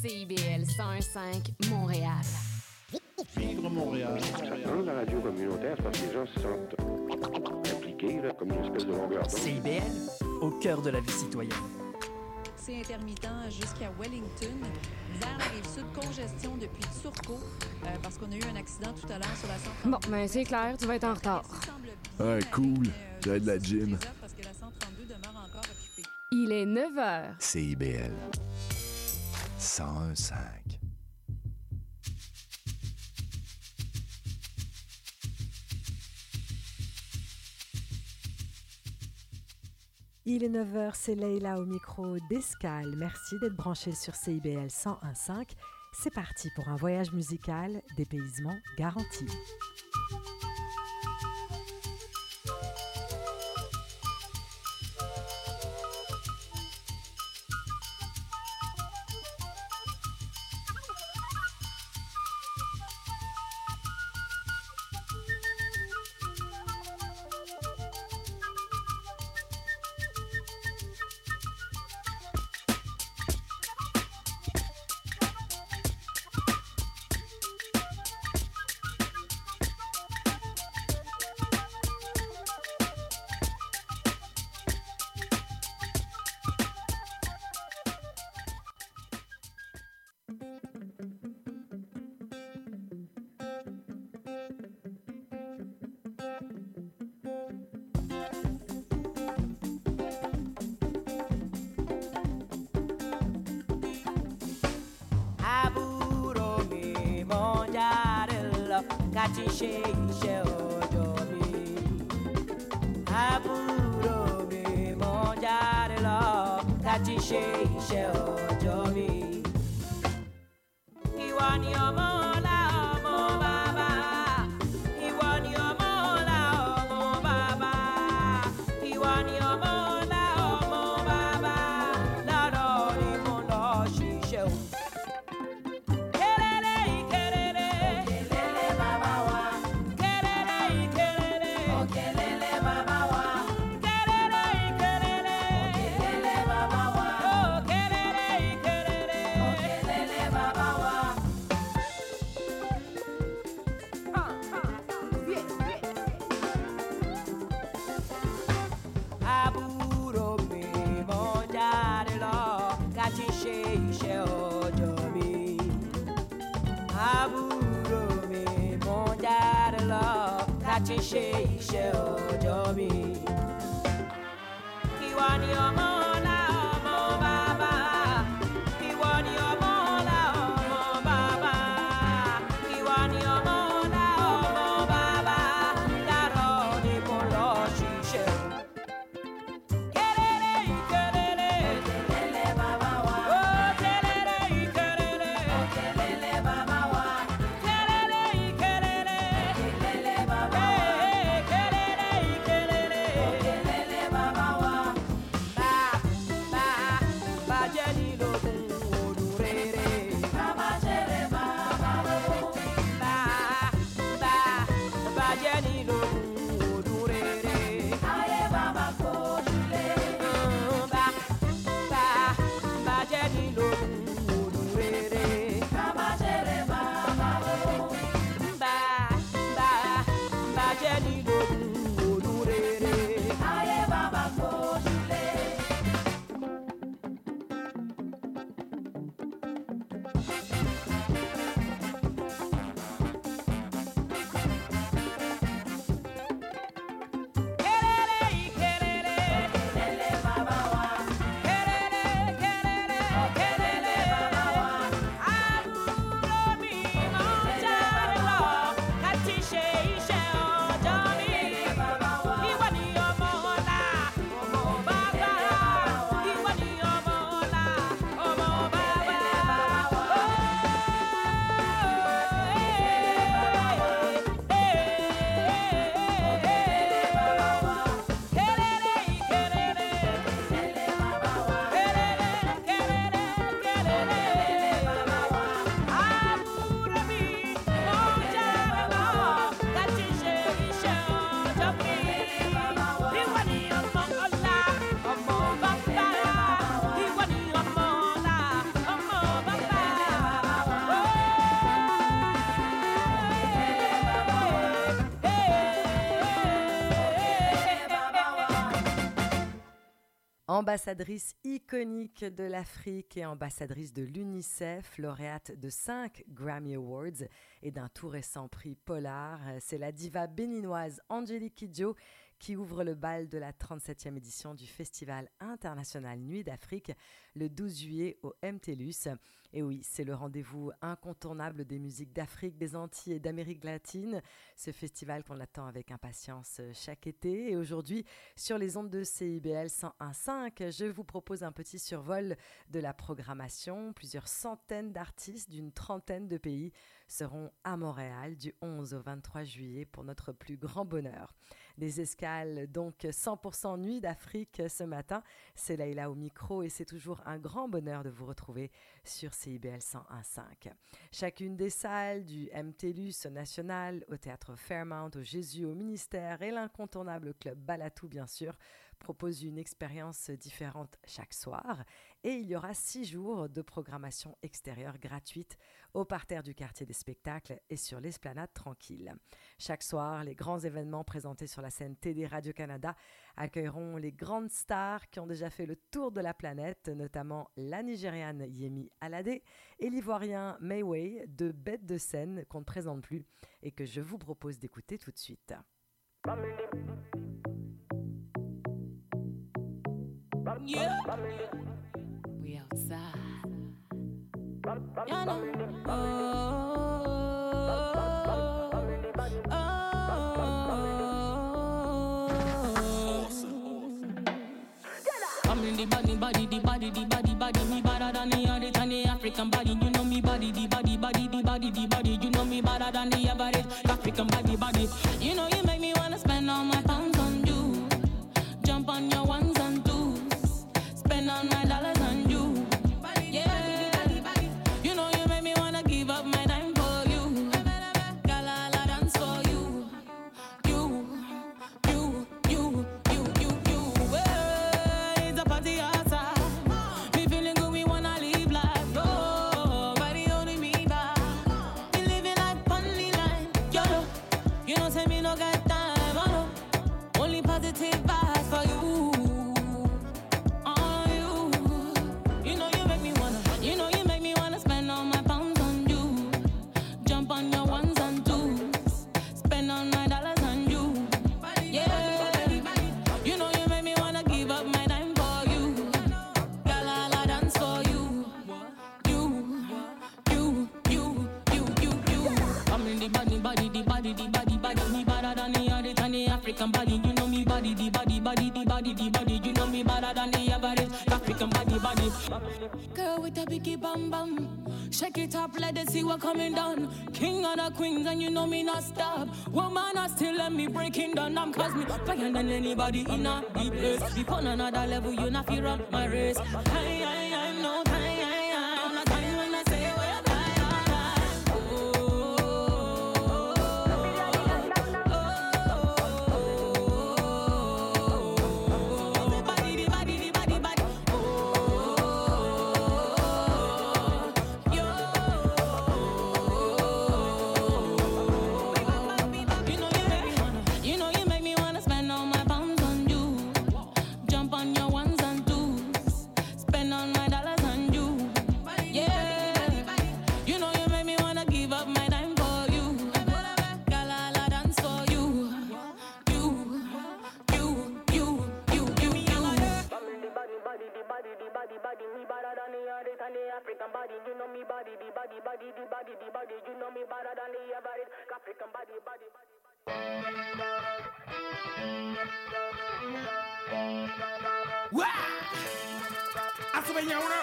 CIBL 101.5 Montréal. Vivre Montréal. Dans la radio communautaire, c'est parce que les gens se sentent impliqués, là, comme une espèce de longueur. CIBL, au cœur de la vie citoyenne. C'est intermittent jusqu'à Wellington. Vers la rive sud, congestion depuis Turcot, euh, parce qu'on a eu un accident tout à l'heure sur la 132. Bon, ben c'est clair, tu vas être en retard. Ah, cool. J'ai de la gym. Parce que la 132 demeure encore occupée. Il est 9 h. CIBL 101.5. Il est 9h, c'est Leïla au micro d'Escale. Merci d'être branché sur CIBL 101.5. C'est parti pour un voyage musical, dépaysement garanti. Jáde lọ ká ti ṣe iṣẹ́ ọjọ́ mi. àbúrò mi mọ̀ jáde lọ ká ti ṣe iṣẹ́ ọjọ́ mi. Ambassadrice iconique de l'Afrique et ambassadrice de l'UNICEF, lauréate de 5 Grammy Awards et d'un tout récent prix Polar, c'est la diva béninoise Angélique Kidjo qui ouvre le bal de la 37e édition du Festival international Nuit d'Afrique le 12 juillet au MTLUS. Et oui, c'est le rendez-vous incontournable des musiques d'Afrique, des Antilles et d'Amérique latine. Ce festival qu'on attend avec impatience chaque été. Et aujourd'hui, sur les ondes de CIBL 101.5, je vous propose un petit survol de la programmation. Plusieurs centaines d'artistes d'une trentaine de pays seront à Montréal du 11 au 23 juillet pour notre plus grand bonheur. Des escales donc 100% nuit d'Afrique ce matin. C'est Laïla au micro et c'est toujours un grand bonheur de vous retrouver sur CIBL 101.5. Chacune des salles du MTLUS national, au théâtre Fairmount, au Jésus, au ministère et l'incontournable club Balatou bien sûr propose une expérience différente chaque soir et il y aura six jours de programmation extérieure gratuite au parterre du quartier des spectacles et sur l'esplanade tranquille. Chaque soir, les grands événements présentés sur la scène TD Radio-Canada accueilleront les grandes stars qui ont déjà fait le tour de la planète, notamment la Nigériane Yemi Alade et l'Ivoirien Mayway de Bête de scène qu'on ne présente plus et que je vous propose d'écouter tout de suite. Outside. You know. I'm in the body, body, the body, the body, body, me better than the other than the African body. You know me body, the body, body, the body, the body. Stop. Woman, I still let me breaking down. I'm cause me fire than anybody in a deep place. Deep on another level, you not feel run my race. I, asibɛnyɛwurɔ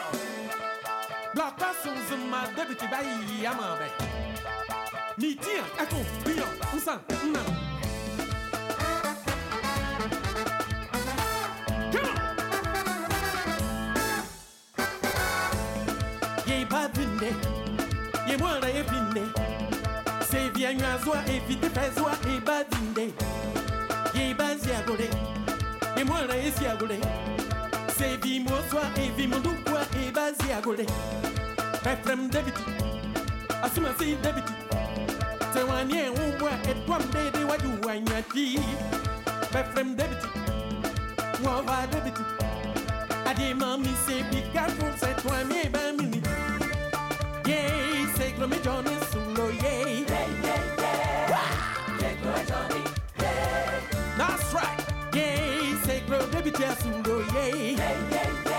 dɔkta sunsunma debiti bayi yamabɛ ni tiɲɛ ɛtun biyɔn nsan nnan. yanywazwa evitepazwa ebazinde yebazi agole emwala esi agole sevimwoswa evimundukwa ebazi agole efrem debiti asumasi debiti tewanye wumbwa etwa mdede wajuwanyati efrem debiti mwova debiti adimami sebikafuse twamyebamini yei sekrome jones. Baby tia solo yeah. Yeah yeah yeah.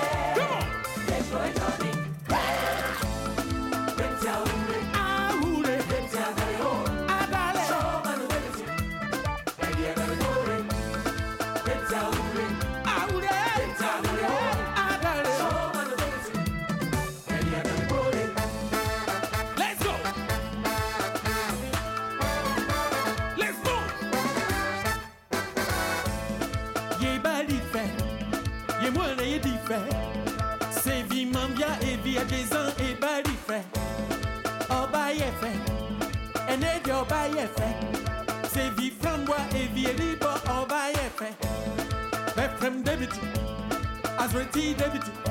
yefe se vi frangwa e vi ribo oba yefe befrem debiti azreti debiti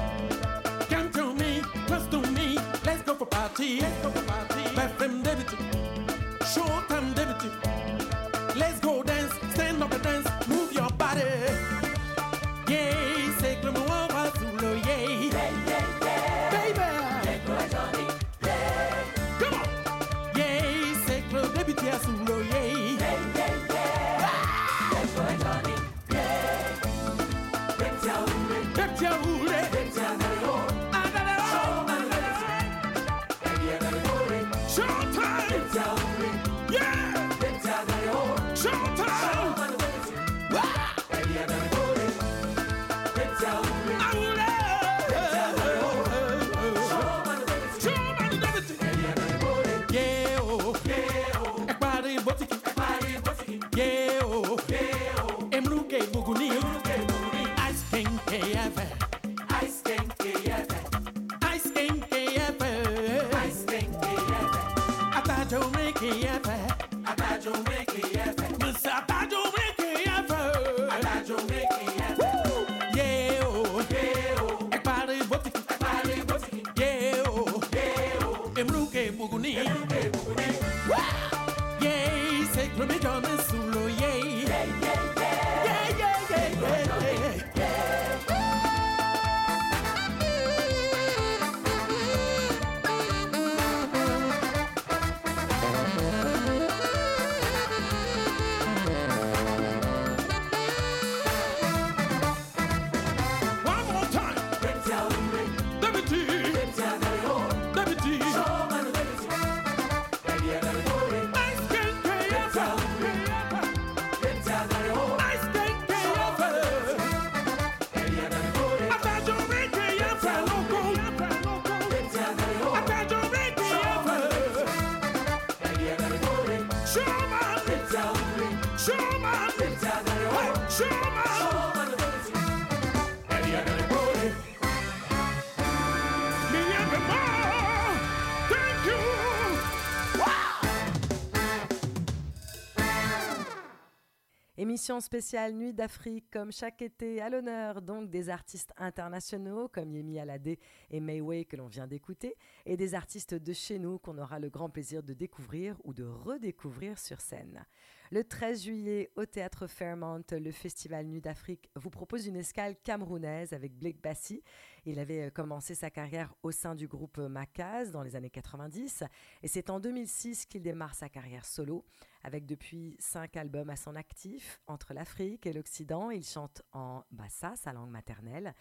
Spéciale Nuit d'Afrique, comme chaque été, à l'honneur donc des artistes internationaux comme Yemi Alade et Mayway que l'on vient d'écouter, et des artistes de chez nous qu'on aura le grand plaisir de découvrir ou de redécouvrir sur scène. Le 13 juillet, au théâtre Fairmont, le festival Nuit d'Afrique vous propose une escale camerounaise avec Blake Bassi. Il avait euh, commencé sa carrière au sein du groupe Macaz dans les années 90 et c'est en 2006 qu'il démarre sa carrière solo avec depuis cinq albums à son actif entre l'Afrique et l'Occident. Il chante en bassa, sa langue maternelle.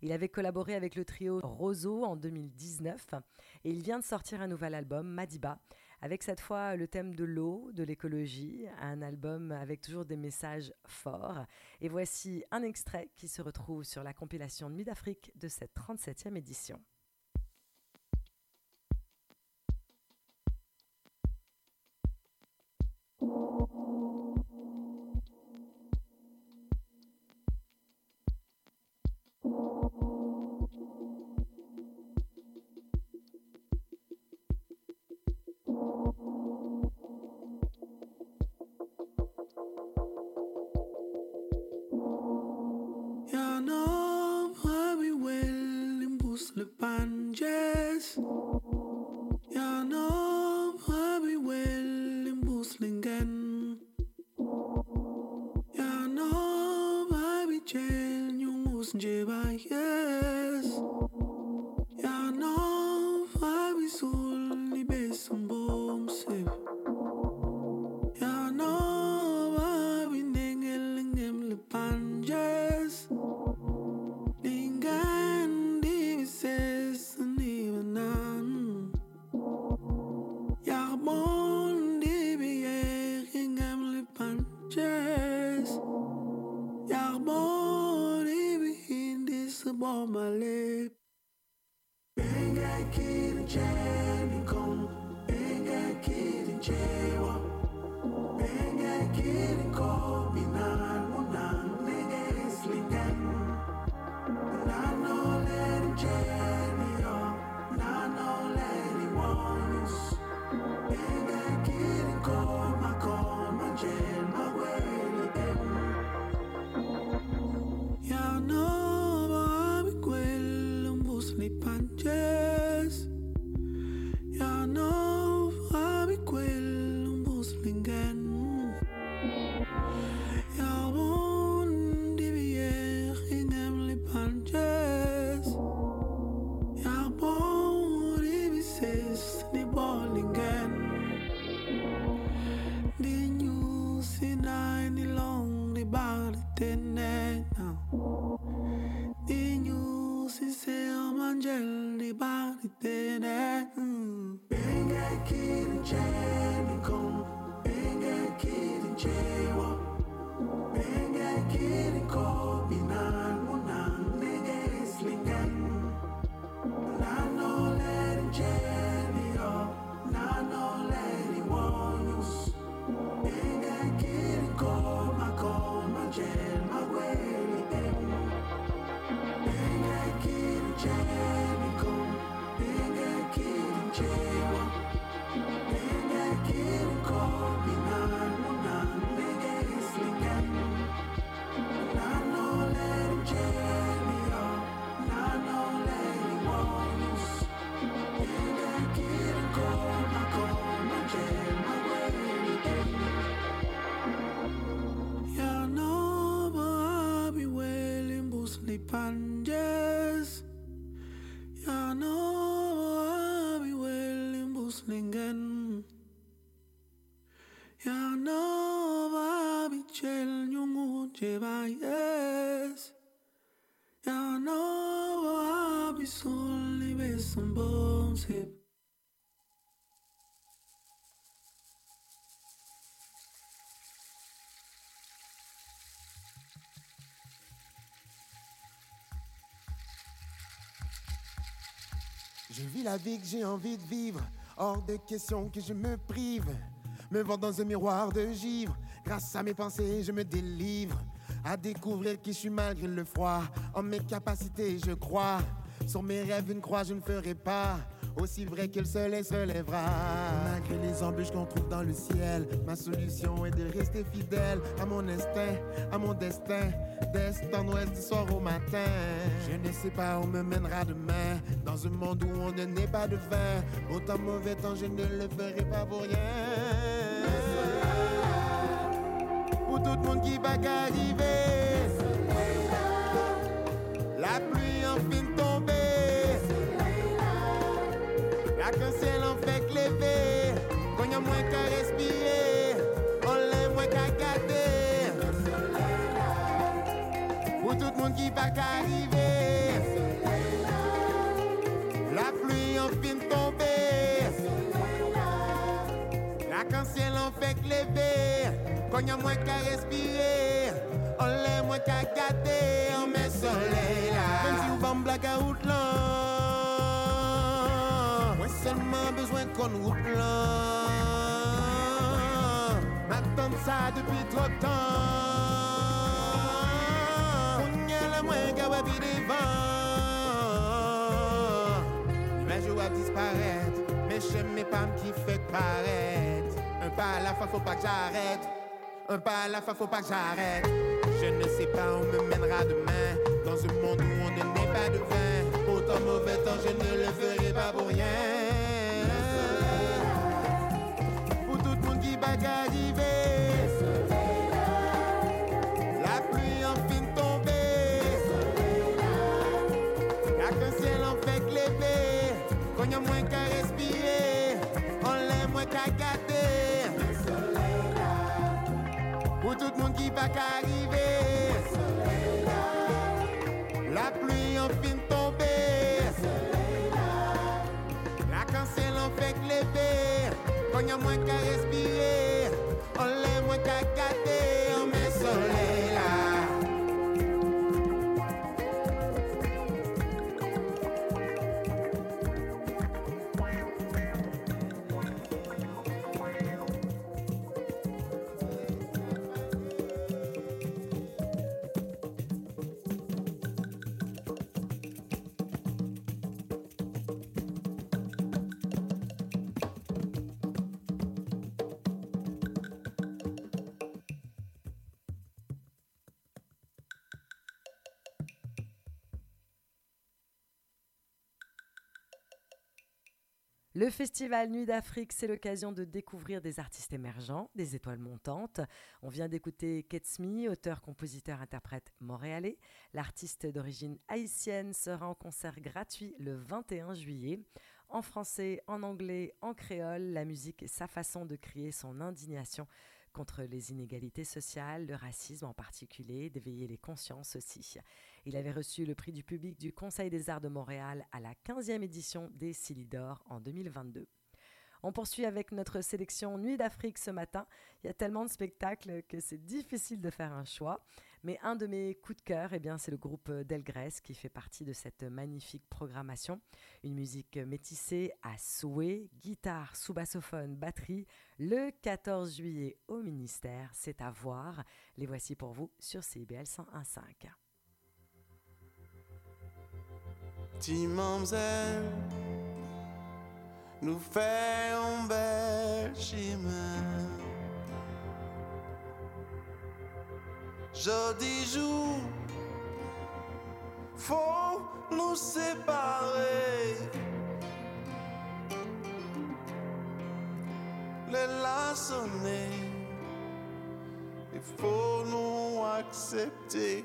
Il avait collaboré avec le trio Roseau en 2019 et il vient de sortir un nouvel album, Madiba, avec cette fois le thème de l'eau, de l'écologie, un album avec toujours des messages forts. Et voici un extrait qui se retrouve sur la compilation Nuit d'Afrique de cette 37e édition. man huelen buslingen Ya no va mi chel nyungu jebayes Ya no va mi sol ni besom bomsip Je vis la vie que j'ai envie de vivre, hors de question que je me prive. Me voir dans un miroir de givre, grâce à mes pensées, je me délivre. À découvrir qui je suis malgré le froid, en mes capacités, je crois. Sur mes rêves, une croix, je ne ferai pas. Aussi vrai soleil se lèvera. Malgré les embûches qu'on trouve dans le ciel, ma solution est de rester fidèle à mon instinct, à mon destin. D'est en ouest, du soir au matin. Je ne sais pas où me mènera demain. Dans un monde où on ne n'est pas de vin. Autant mauvais temps, je ne le ferai pas pour rien. Pour tout le monde qui va qu'arriver. La qu'un ciel en fait cléver. Quand y a moins qu'à respirer. On l'aime moins qu'à garder. Pour tout le monde qui va qu'arriver. La pluie en fin tombée. La qu'un ciel en fait cléver. Quand y a moins qu'à respirer. On l'aime moins qu'à garder. On met soleil là. Qu'on route plan. M'attendre ça depuis trop de temps. On y a le moins qu'à wabi devant. Mais je vois disparaître. Mais j'aime mes qui fait paraître. Un pas à la fois, faut pas que j'arrête. Un pas à la fois, faut pas que j'arrête. Je ne sais pas où me mènera demain. Dans un monde où on ne n'est pas de vin. Autant mauvais temps, je ne le ferai pas pour rien. La pluie en fin tombée. La qu'un ciel en fait cléber. Quand y a moins qu'à respirer. On l'aime moins qu'à gâter. Pour tout le monde qui va qu'arriver. La pluie cléber. Quand y a moins qu'à respirer. On l'aime moins qu'à gâter. Le festival Nuit d'Afrique, c'est l'occasion de découvrir des artistes émergents, des étoiles montantes. On vient d'écouter Ketsmi, auteur, compositeur, interprète montréalais. L'artiste d'origine haïtienne sera en concert gratuit le 21 juillet. En français, en anglais, en créole, la musique est sa façon de crier son indignation contre les inégalités sociales, le racisme en particulier, d'éveiller les consciences aussi. Il avait reçu le prix du public du Conseil des arts de Montréal à la 15e édition des Silidor en 2022. On poursuit avec notre sélection Nuit d'Afrique ce matin. Il y a tellement de spectacles que c'est difficile de faire un choix. Mais un de mes coups de cœur, eh bien, c'est le groupe Delgrès qui fait partie de cette magnifique programmation. Une musique métissée à souhait, guitare, sous-bassophone, batterie. Le 14 juillet au ministère, c'est à voir. Les voici pour vous sur CBL 101.5. Timamzel nous fait un bel Jeudi jour, faut nous séparer. Les laçonnés, il faut nous accepter.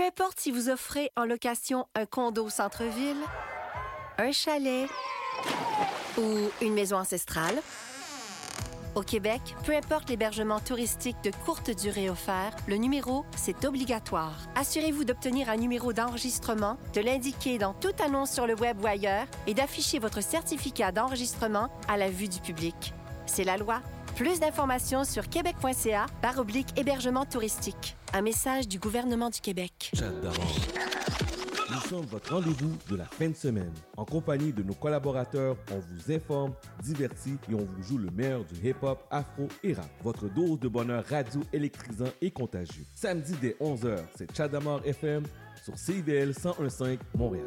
Peu importe si vous offrez en location un condo au centre-ville, un chalet ou une maison ancestrale, au Québec, peu importe l'hébergement touristique de courte durée offert, le numéro, c'est obligatoire. Assurez-vous d'obtenir un numéro d'enregistrement, de l'indiquer dans toute annonce sur le web ou ailleurs et d'afficher votre certificat d'enregistrement à la vue du public. C'est la loi. Plus d'informations sur québec.ca par oblique hébergement touristique. Un message du gouvernement du Québec. Nous sommes votre rendez-vous de la fin de semaine. En compagnie de nos collaborateurs, on vous informe, divertit et on vous joue le meilleur du hip-hop, afro et rap. Votre dose de bonheur radio électrisant et contagieux. Samedi dès 11h, c'est Chadamar FM sur CIVL 1015 Montréal.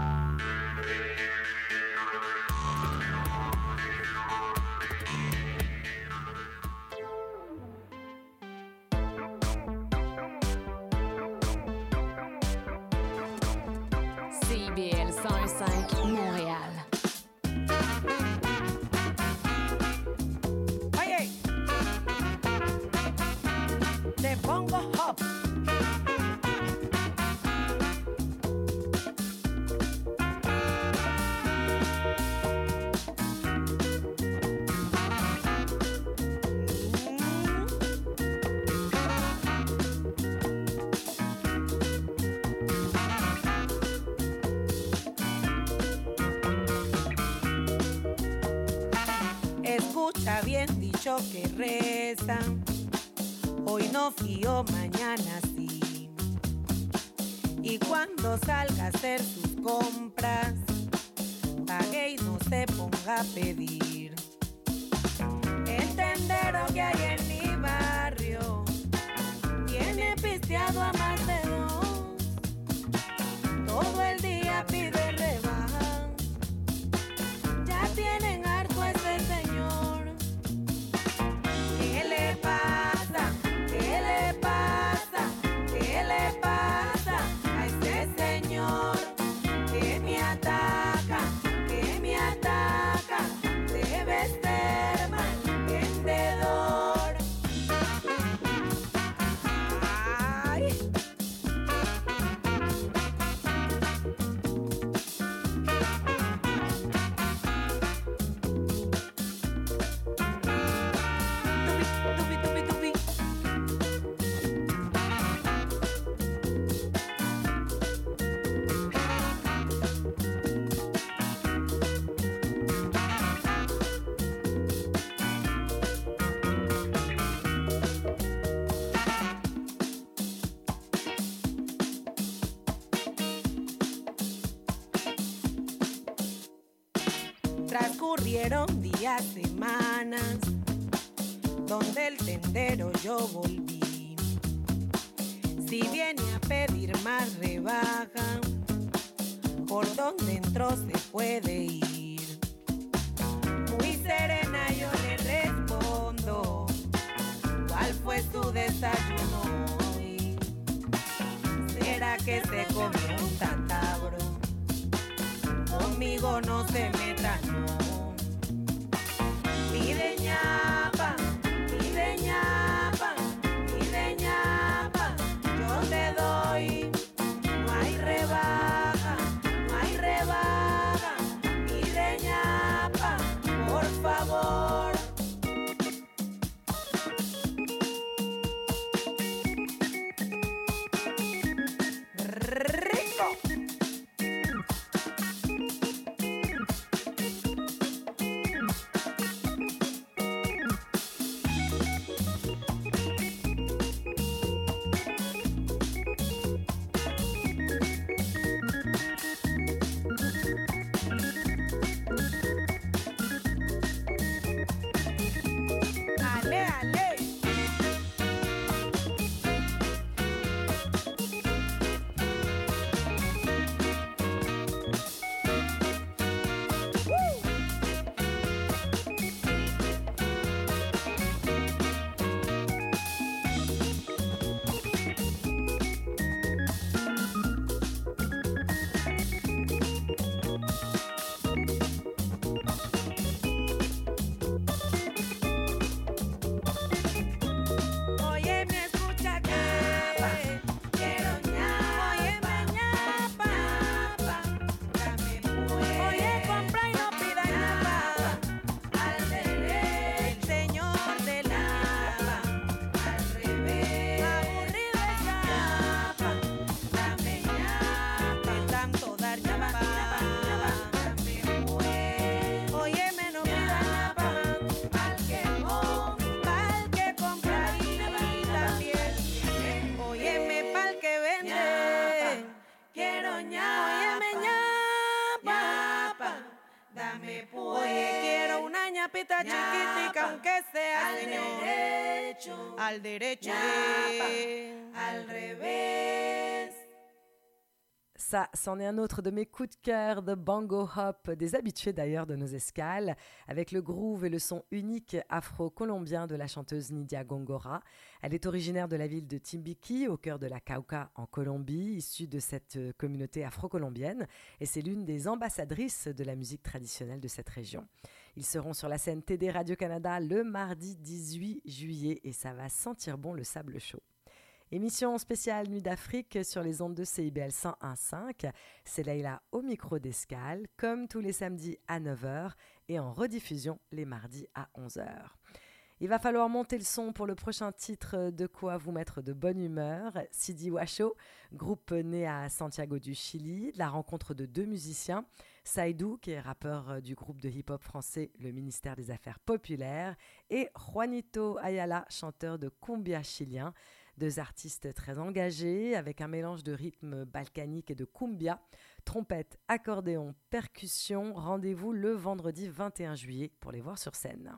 Transcurrieron días, semanas, donde el tendero yo volví. Si viene a pedir más rebaja, por donde entró se puede ir. Muy serena yo le respondo, ¿cuál fue su desayuno hoy? ¿Será que se comió un tatabro? Conmigo no se meta, derecho, al derecho, al revés. Ça, c'en est un autre de mes coups de cœur, The Bongo Hop, des habitués d'ailleurs de nos escales, avec le groove et le son unique afro-colombien de la chanteuse Nidia Gongora. Elle est originaire de la ville de Timbiqui, au cœur de la Cauca en Colombie, issue de cette euh, communauté afro-colombienne, et c'est l'une des ambassadrices de la musique traditionnelle de cette région. Ils seront sur la scène TD Radio-Canada le mardi 18 juillet, et ça va sentir bon le sable chaud. Émission spéciale Nuit d'Afrique sur les ondes de CIBL 101.5. C'est Leïla au micro d'escale, comme tous les samedis à 9h et en rediffusion les mardis à 11h. Il va falloir monter le son pour le prochain titre de quoi vous mettre de bonne humeur. Sidi Washo, groupe né à Santiago du Chili, la rencontre de deux musiciens, Saïdou, qui est rappeur du groupe de hip-hop français Le Ministère des Affaires Populaires, et Juanito Ayala, chanteur de cumbia chilien. Deux artistes très engagés, avec un mélange de rythmes balkaniques et de cumbia, trompette, accordéon, percussion. Rendez-vous le vendredi 21 juillet pour les voir sur scène.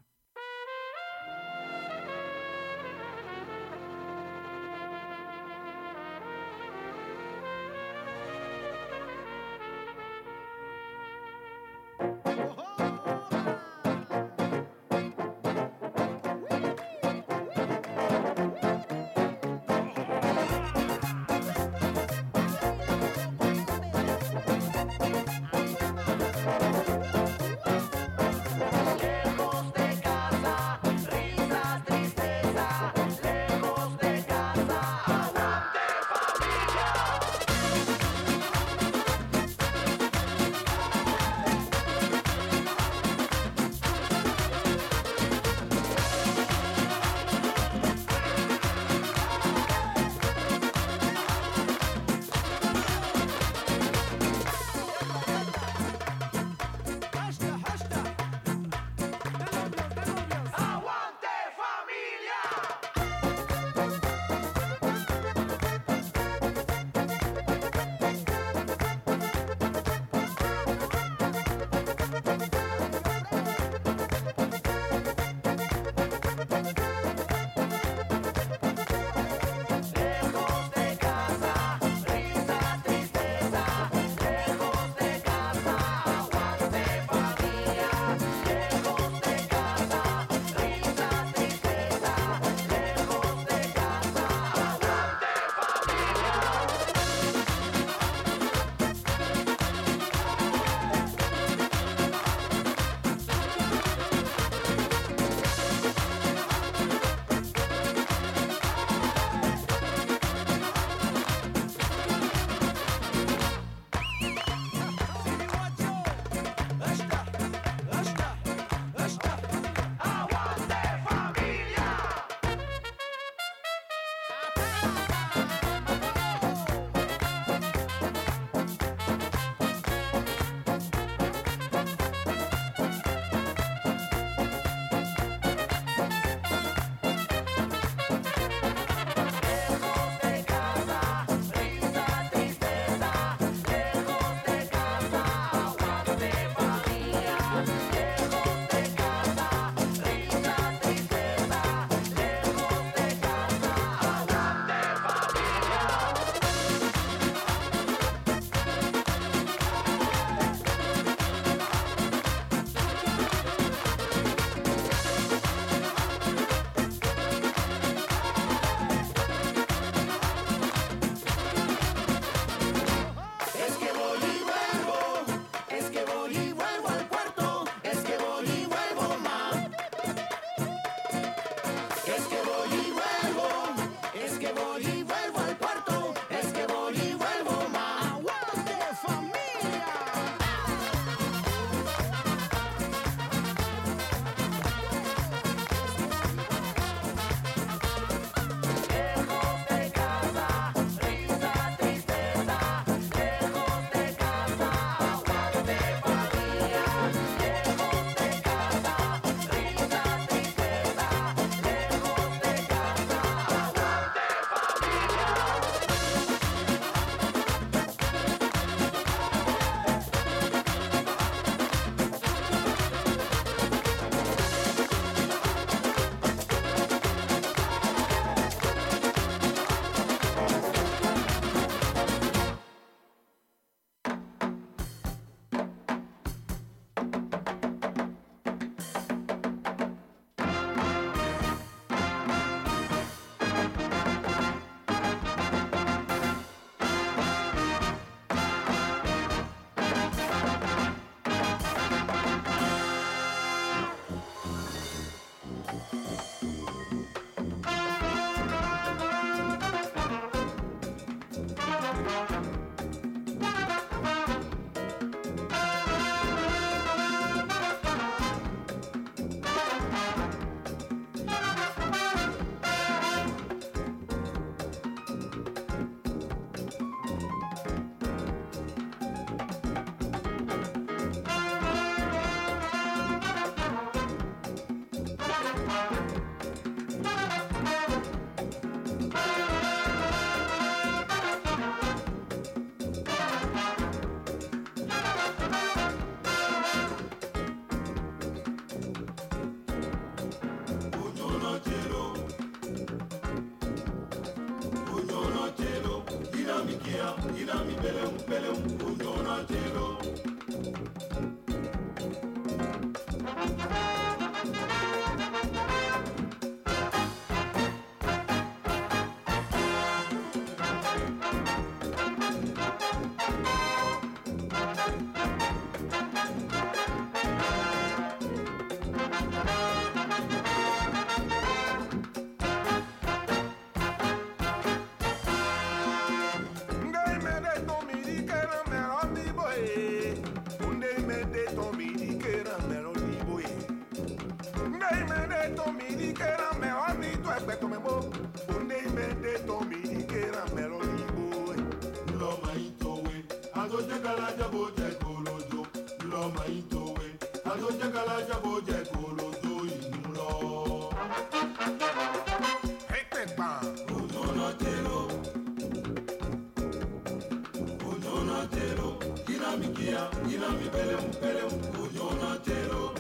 Maria, ina mipele mpele unyona telo.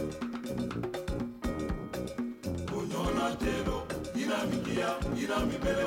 Unyona telo, ina mikia, ina mipele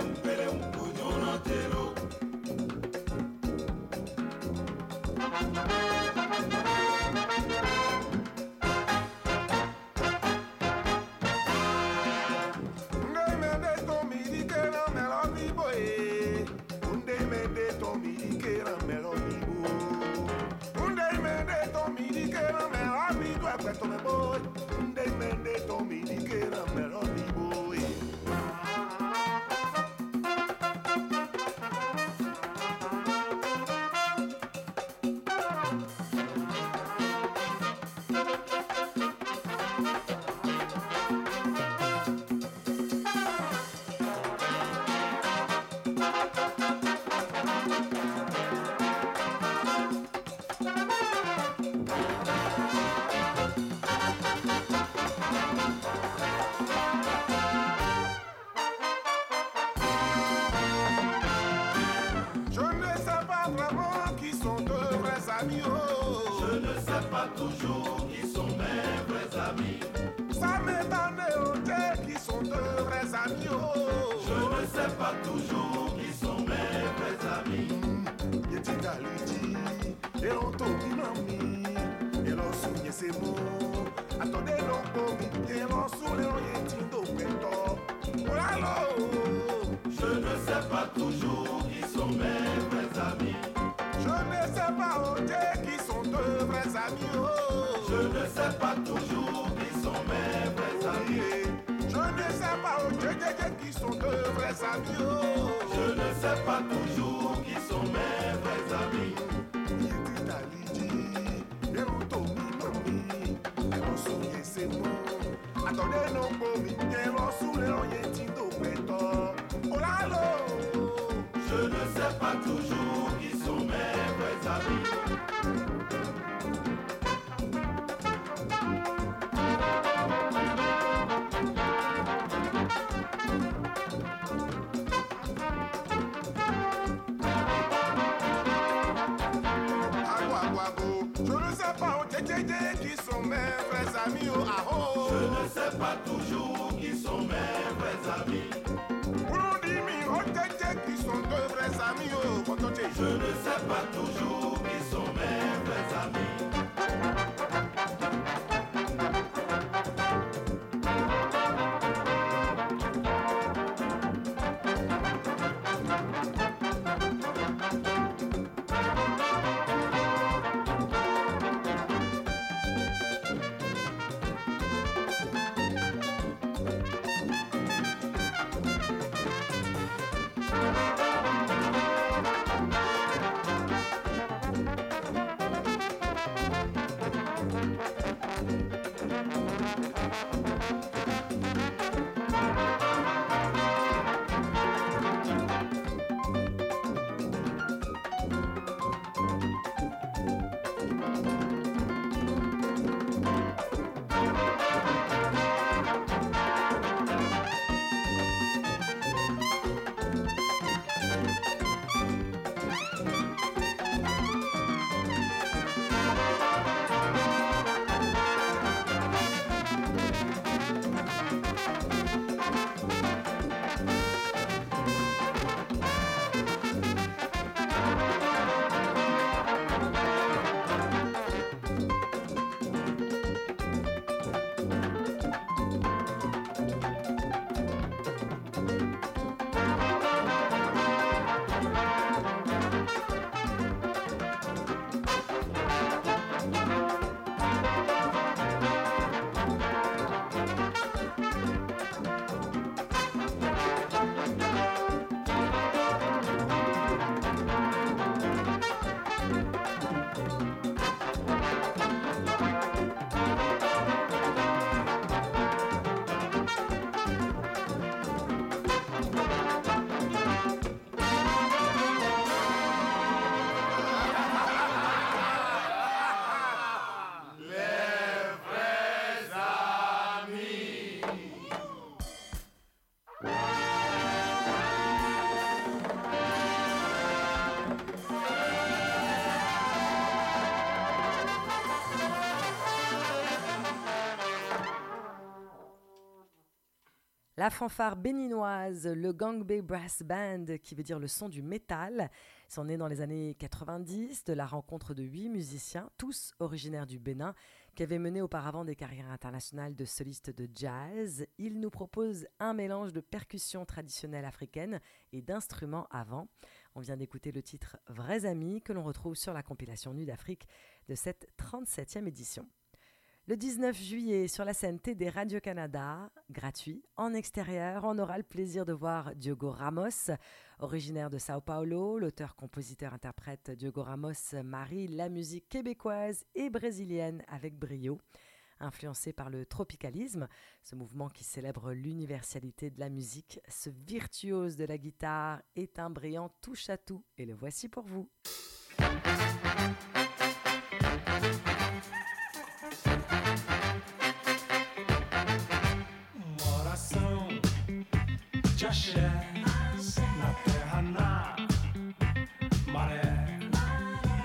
Je ne sais pas toujours qui sont mes vrais amis. Ça m'étonne, oh, qui sont de vrais amis. Oh. Je ne sais pas toujours. Qui sont mes vrais amis au. Je ne sais pas toujours qui sont mes vrais amis. Pour mi, oh, qui sont deux vrais amis oh, au Je ne sais pas toujours. La fanfare béninoise, le Gangbei Brass Band, qui veut dire le son du métal, sont nés dans les années 90 de la rencontre de huit musiciens, tous originaires du Bénin, qui avaient mené auparavant des carrières internationales de solistes de jazz. Ils nous proposent un mélange de percussions traditionnelles africaines et d'instruments avant. On vient d'écouter le titre Vrais Amis que l'on retrouve sur la compilation Nuit d'Afrique de cette 37e édition. Le 19 juillet, sur la scène TD Radio-Canada, gratuit, en extérieur, on aura le plaisir de voir Diogo Ramos, originaire de Sao Paulo. L'auteur, compositeur, interprète Diogo Ramos marie la musique québécoise et brésilienne avec brio. Influencé par le tropicalisme, ce mouvement qui célèbre l'universalité de la musique, ce virtuose de la guitare est un brillant touche-à-tout et le voici pour vous. De na terra, na maré.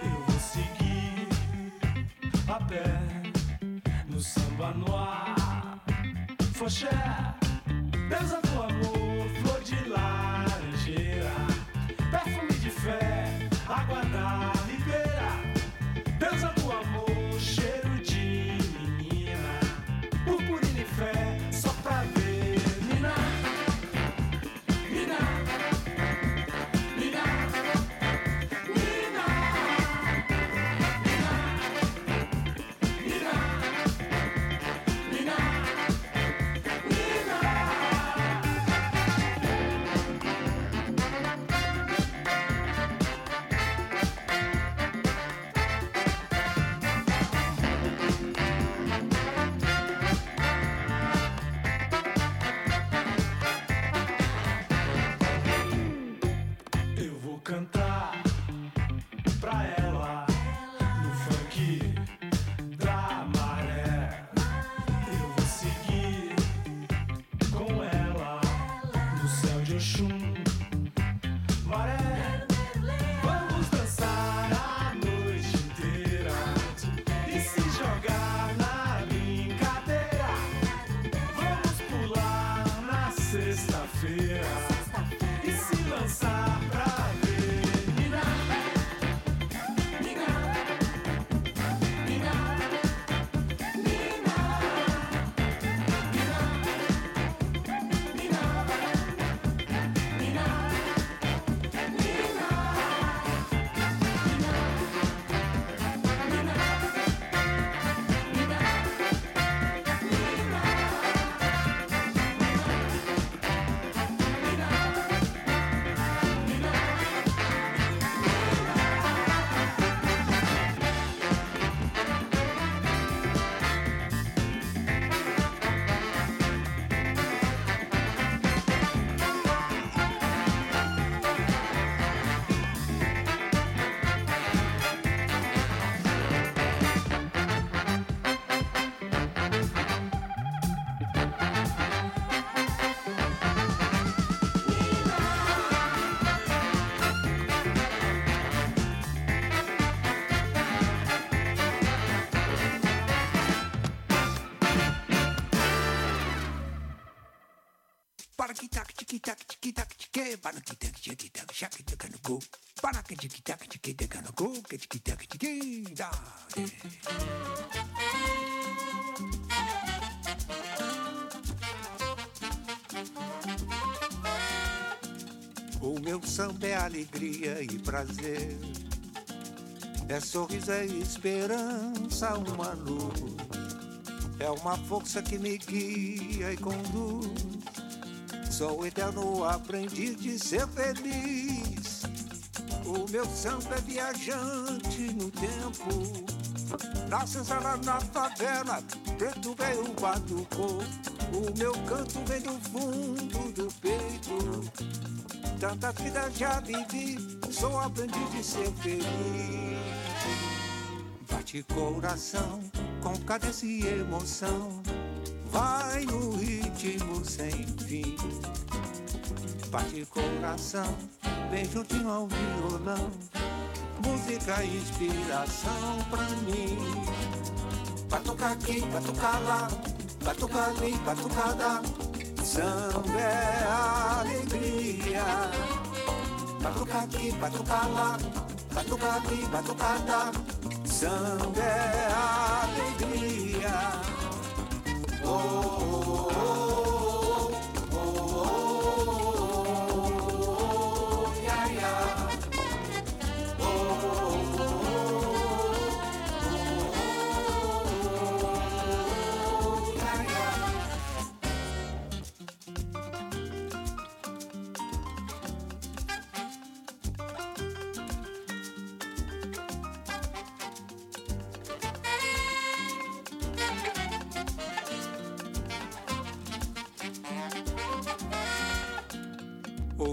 Eu vou seguir a pé no samba no ar. Foché, O meu samba é alegria e prazer. É sorriso, é esperança, uma luz. É uma força que me guia e conduz. Sou o eterno aprendiz de ser feliz. O meu samba é viajante no tempo. Na senzala, na favela, preto veio batucou. O meu canto vem do fundo do peito. Tanta vida já vivi, sou aprendiz de ser feliz. Bate coração com cadência e emoção. Vai no ritmo sem fim. Bate coração, vem juntinho ao violão. Música e inspiração pra mim. Pra tocar aqui, pra tocar lá, pra tocar ali, tocar lá. Samba é alegria. Batucar aqui, batucar lá, batucar aqui, batucar lá. Samba é alegria. Oh, oh, oh,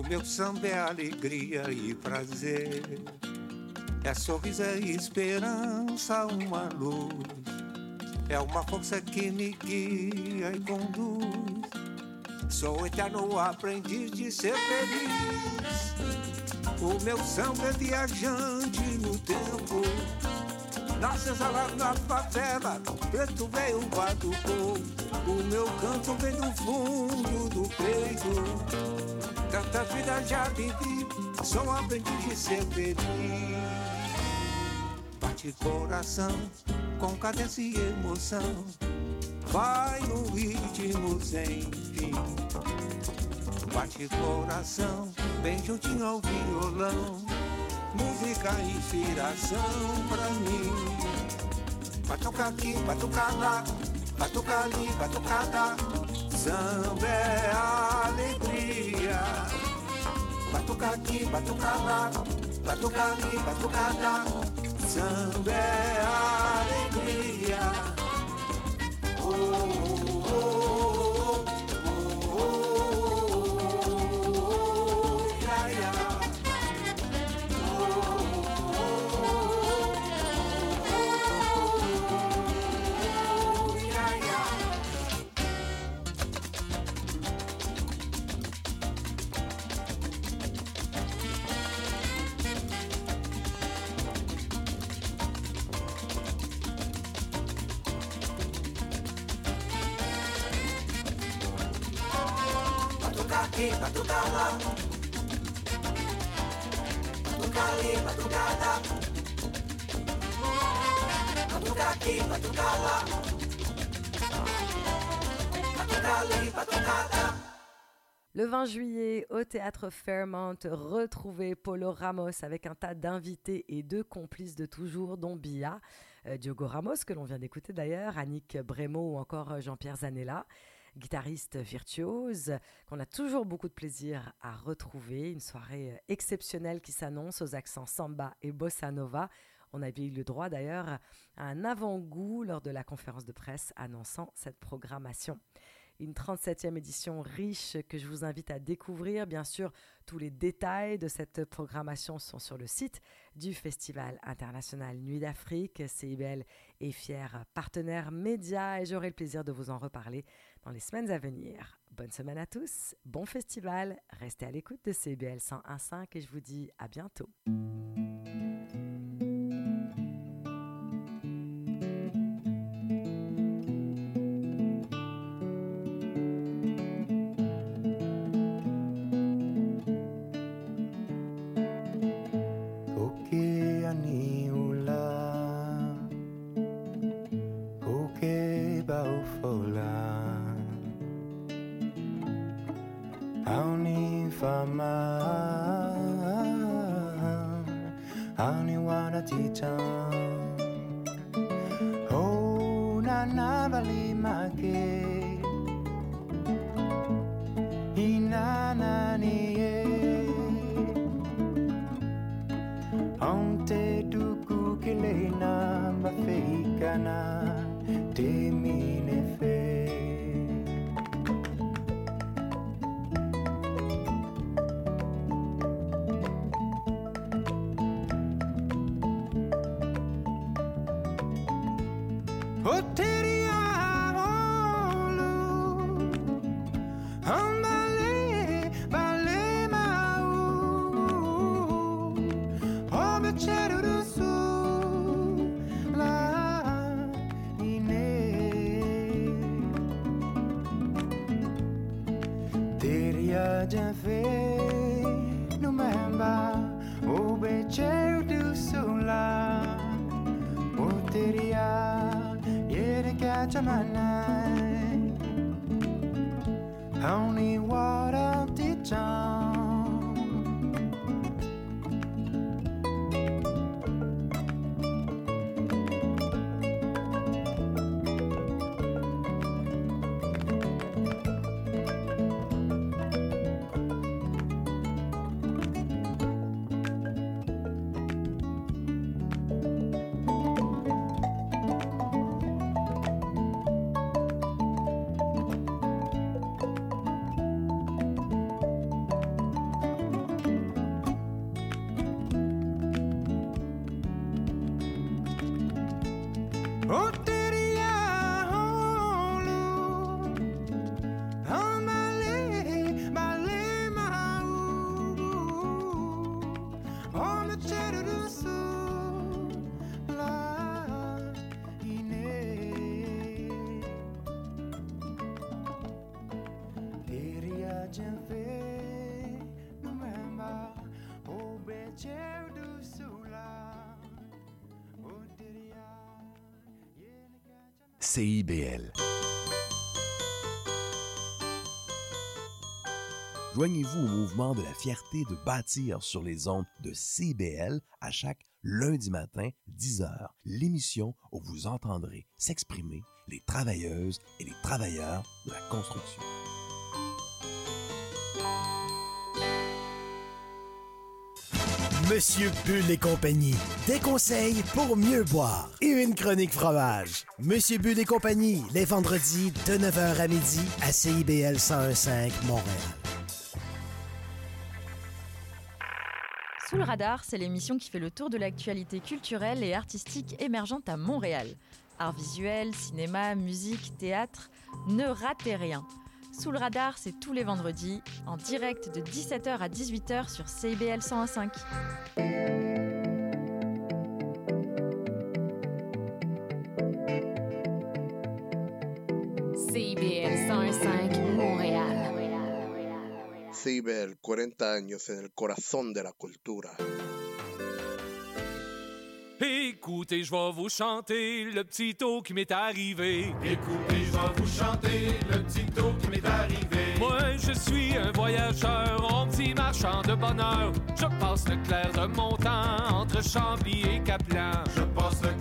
meu samba é alegria e prazer. É sorriso, é esperança, uma luz. É uma força que me guia e conduz. Sou eterno aprendiz de ser feliz. O meu samba é viajante no tempo. Nasce lá na favela, preto veio batucou. O meu canto vem do fundo do peito. Tanta vida já vivi, sou aprendiz de ser feliz. Bate coração com cadência e emoção. Vai no ritmo sem fim. Bate coração, bem juntinho ao violão. Música, inspiração pra mim. Batuca aqui, batuca lá, batuca ali, batuca lá. Samba é alegria. Batuca aqui, batuca lá, batuca ali, batuca lá. Samba é alegria. Le 20 juillet, au théâtre Fairmont, retrouvez Polo Ramos avec un tas d'invités et de complices de toujours, dont Bia, euh, Diogo Ramos, que l'on vient d'écouter d'ailleurs, Annick Brémo ou encore Jean-Pierre Zanella, guitariste virtuose, qu'on a toujours beaucoup de plaisir à retrouver. Une soirée euh, exceptionnelle qui s'annonce aux accents samba et bossa nova. On avait eu le droit d'ailleurs à un avant-goût lors de la conférence de presse annonçant cette programmation une 37e édition riche que je vous invite à découvrir. Bien sûr, tous les détails de cette programmation sont sur le site du Festival international Nuit d'Afrique. CIBL est fier partenaire média et j'aurai le plaisir de vous en reparler les semaines à venir. Bonne semaine à tous, bon festival, restez à l'écoute de CIBL 101.5 et je vous dis à bientôt. Vaaniwanatitam Honanavalimake Hinananie Onte tukukelena mafeikana CIBL. Joignez-vous au mouvement de la fierté de bâtir sur les ondes de CIBL à chaque lundi matin, 10h, l'émission où vous entendrez s'exprimer les travailleuses et les travailleurs de la construction. Monsieur Bull et compagnie. Des conseils pour mieux boire et une chronique fromage. Monsieur Bull et compagnie, les vendredis de 9h à midi à CIBL 1015 Montréal. Sous le radar, c'est l'émission qui fait le tour de l'actualité culturelle et artistique émergente à Montréal. Art visuel, cinéma, musique, théâtre, ne ratez rien. Sous le radar, c'est tous les vendredis, en direct de 17h à 18h sur CIBL 101.5. CIBL 101.5 Montréal. CIBEL, 40 años en el corazón de la cultura. Écoutez, je vais vous chanter le petit taux qui m'est arrivé. Écoutez, je vais vous chanter le petit taux qui m'est arrivé. Moi, je suis un voyageur, un petit marchand de bonheur. Je passe le clair de mon temps entre Chambly et Caplan. Je passe le clair